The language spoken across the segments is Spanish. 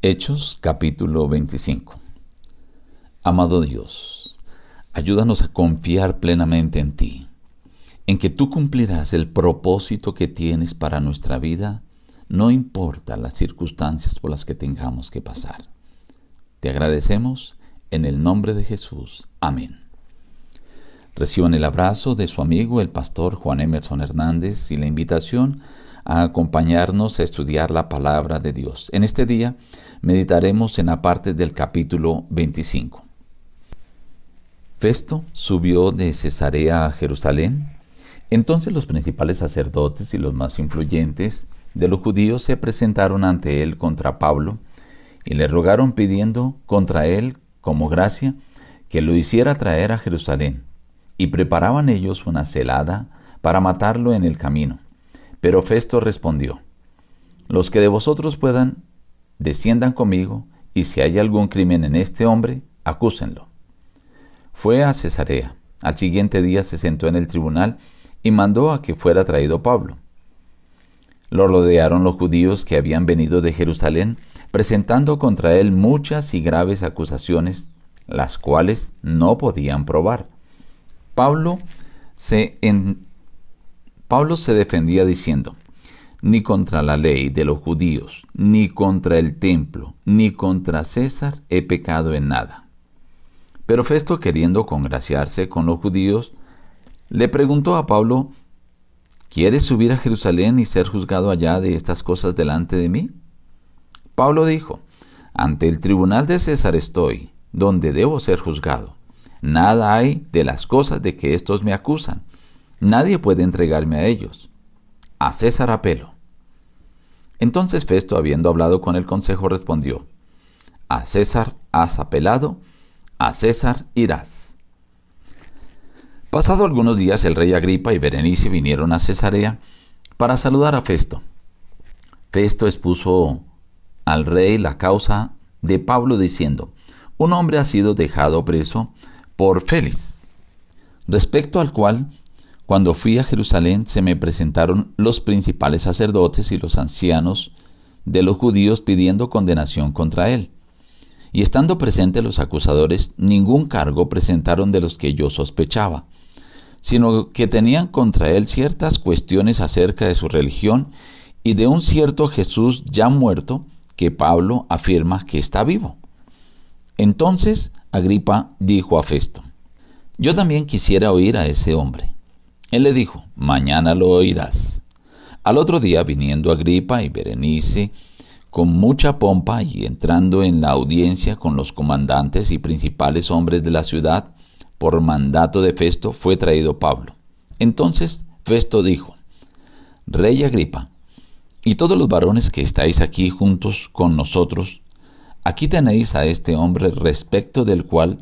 Hechos capítulo 25 Amado Dios, ayúdanos a confiar plenamente en ti, en que tú cumplirás el propósito que tienes para nuestra vida, no importa las circunstancias por las que tengamos que pasar. Te agradecemos en el nombre de Jesús. Amén. Reciban el abrazo de su amigo el pastor Juan Emerson Hernández y la invitación acompañarnos a estudiar la palabra de Dios. En este día meditaremos en la parte del capítulo 25. Festo subió de Cesarea a Jerusalén. Entonces los principales sacerdotes y los más influyentes de los judíos se presentaron ante él contra Pablo y le rogaron pidiendo contra él como gracia que lo hiciera traer a Jerusalén. Y preparaban ellos una celada para matarlo en el camino. Pero Festo respondió, Los que de vosotros puedan, desciendan conmigo, y si hay algún crimen en este hombre, acúsenlo. Fue a Cesarea. Al siguiente día se sentó en el tribunal y mandó a que fuera traído Pablo. Lo rodearon los judíos que habían venido de Jerusalén, presentando contra él muchas y graves acusaciones, las cuales no podían probar. Pablo se en, Pablo se defendía diciendo, ni contra la ley de los judíos, ni contra el templo, ni contra César he pecado en nada. Pero Festo, queriendo congraciarse con los judíos, le preguntó a Pablo, ¿Quieres subir a Jerusalén y ser juzgado allá de estas cosas delante de mí? Pablo dijo, Ante el tribunal de César estoy, donde debo ser juzgado. Nada hay de las cosas de que éstos me acusan Nadie puede entregarme a ellos. A César apelo. Entonces Festo, habiendo hablado con el consejo, respondió, A César has apelado, a César irás. Pasado algunos días el rey Agripa y Berenice vinieron a Cesarea para saludar a Festo. Festo expuso al rey la causa de Pablo diciendo, un hombre ha sido dejado preso por Félix, respecto al cual cuando fui a Jerusalén se me presentaron los principales sacerdotes y los ancianos de los judíos pidiendo condenación contra él. Y estando presentes los acusadores, ningún cargo presentaron de los que yo sospechaba, sino que tenían contra él ciertas cuestiones acerca de su religión y de un cierto Jesús ya muerto que Pablo afirma que está vivo. Entonces Agripa dijo a Festo, yo también quisiera oír a ese hombre. Él le dijo, mañana lo oirás. Al otro día, viniendo Agripa y Berenice, con mucha pompa y entrando en la audiencia con los comandantes y principales hombres de la ciudad, por mandato de Festo fue traído Pablo. Entonces Festo dijo, Rey Agripa, y todos los varones que estáis aquí juntos con nosotros, aquí tenéis a este hombre respecto del cual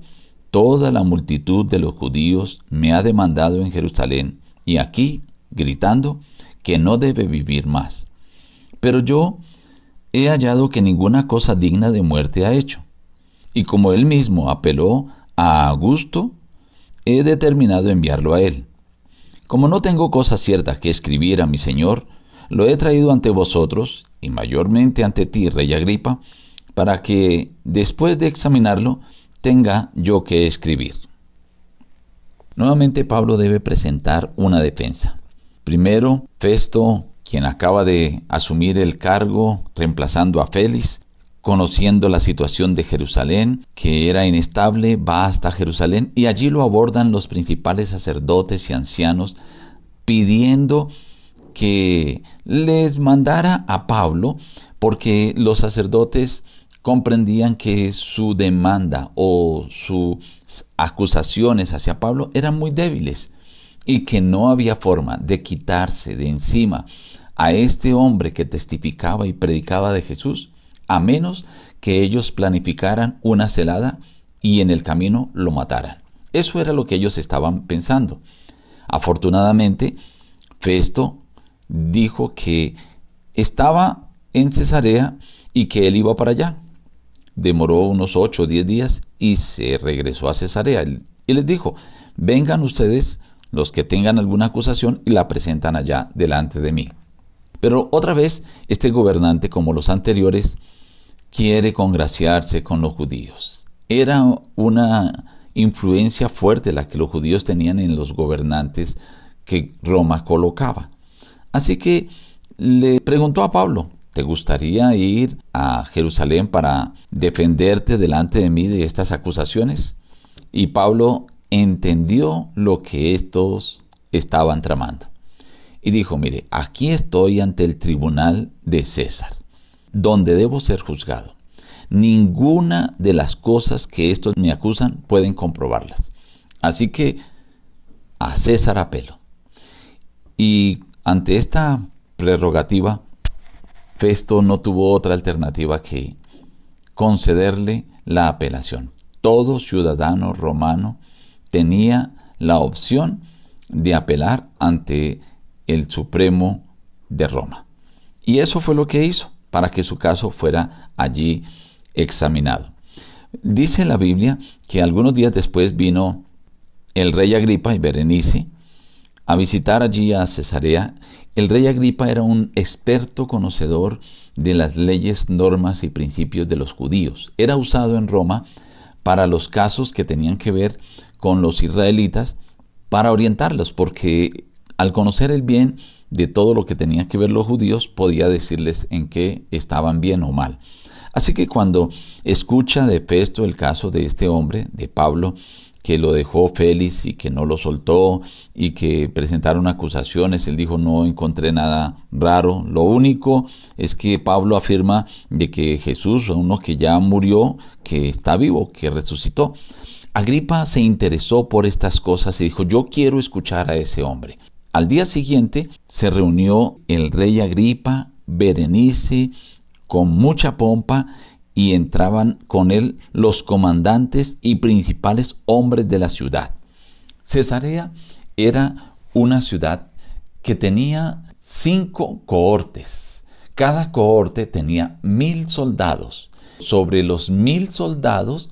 Toda la multitud de los judíos me ha demandado en Jerusalén y aquí, gritando, que no debe vivir más. Pero yo he hallado que ninguna cosa digna de muerte ha hecho. Y como él mismo apeló a Augusto, he determinado enviarlo a él. Como no tengo cosa cierta que escribir a mi Señor, lo he traído ante vosotros, y mayormente ante ti, rey Agripa, para que, después de examinarlo, tenga yo que escribir. Nuevamente Pablo debe presentar una defensa. Primero, Festo, quien acaba de asumir el cargo reemplazando a Félix, conociendo la situación de Jerusalén, que era inestable, va hasta Jerusalén y allí lo abordan los principales sacerdotes y ancianos pidiendo que les mandara a Pablo porque los sacerdotes comprendían que su demanda o sus acusaciones hacia Pablo eran muy débiles y que no había forma de quitarse de encima a este hombre que testificaba y predicaba de Jesús, a menos que ellos planificaran una celada y en el camino lo mataran. Eso era lo que ellos estaban pensando. Afortunadamente, Festo dijo que estaba en Cesarea y que él iba para allá demoró unos ocho o diez días y se regresó a Cesarea. Y les dijo, vengan ustedes los que tengan alguna acusación y la presentan allá delante de mí. Pero otra vez, este gobernante, como los anteriores, quiere congraciarse con los judíos. Era una influencia fuerte la que los judíos tenían en los gobernantes que Roma colocaba. Así que le preguntó a Pablo, ¿te gustaría ir a Jerusalén para defenderte delante de mí de estas acusaciones? Y Pablo entendió lo que estos estaban tramando. Y dijo, mire, aquí estoy ante el tribunal de César, donde debo ser juzgado. Ninguna de las cosas que estos me acusan pueden comprobarlas. Así que a César apelo. Y ante esta prerrogativa, Festo no tuvo otra alternativa que concederle la apelación. Todo ciudadano romano tenía la opción de apelar ante el Supremo de Roma. Y eso fue lo que hizo para que su caso fuera allí examinado. Dice la Biblia que algunos días después vino el rey Agripa y Berenice a visitar allí a Cesarea. El rey Agripa era un experto conocedor de las leyes, normas y principios de los judíos. Era usado en Roma para los casos que tenían que ver con los israelitas para orientarlos, porque al conocer el bien de todo lo que tenían que ver los judíos, podía decirles en qué estaban bien o mal. Así que cuando escucha de Festo el caso de este hombre, de Pablo, que lo dejó Félix y que no lo soltó y que presentaron acusaciones, él dijo no encontré nada raro, lo único es que Pablo afirma de que Jesús, uno que ya murió, que está vivo, que resucitó. Agripa se interesó por estas cosas y dijo yo quiero escuchar a ese hombre. Al día siguiente se reunió el rey Agripa, Berenice, con mucha pompa y entraban con él los comandantes y principales hombres de la ciudad. Cesarea era una ciudad que tenía cinco cohortes. Cada cohorte tenía mil soldados. Sobre los mil soldados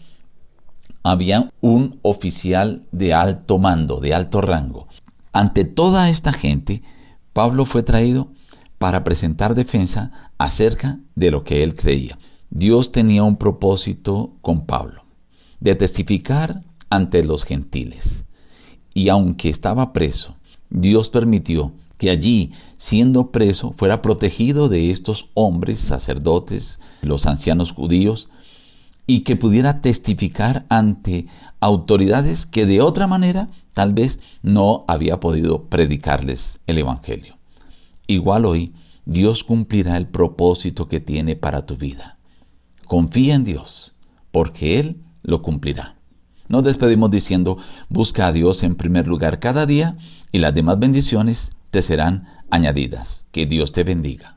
había un oficial de alto mando, de alto rango. Ante toda esta gente, Pablo fue traído para presentar defensa acerca de lo que él creía. Dios tenía un propósito con Pablo, de testificar ante los gentiles. Y aunque estaba preso, Dios permitió que allí, siendo preso, fuera protegido de estos hombres sacerdotes, los ancianos judíos, y que pudiera testificar ante autoridades que de otra manera tal vez no había podido predicarles el Evangelio. Igual hoy, Dios cumplirá el propósito que tiene para tu vida. Confía en Dios, porque Él lo cumplirá. Nos despedimos diciendo, busca a Dios en primer lugar cada día y las demás bendiciones te serán añadidas. Que Dios te bendiga.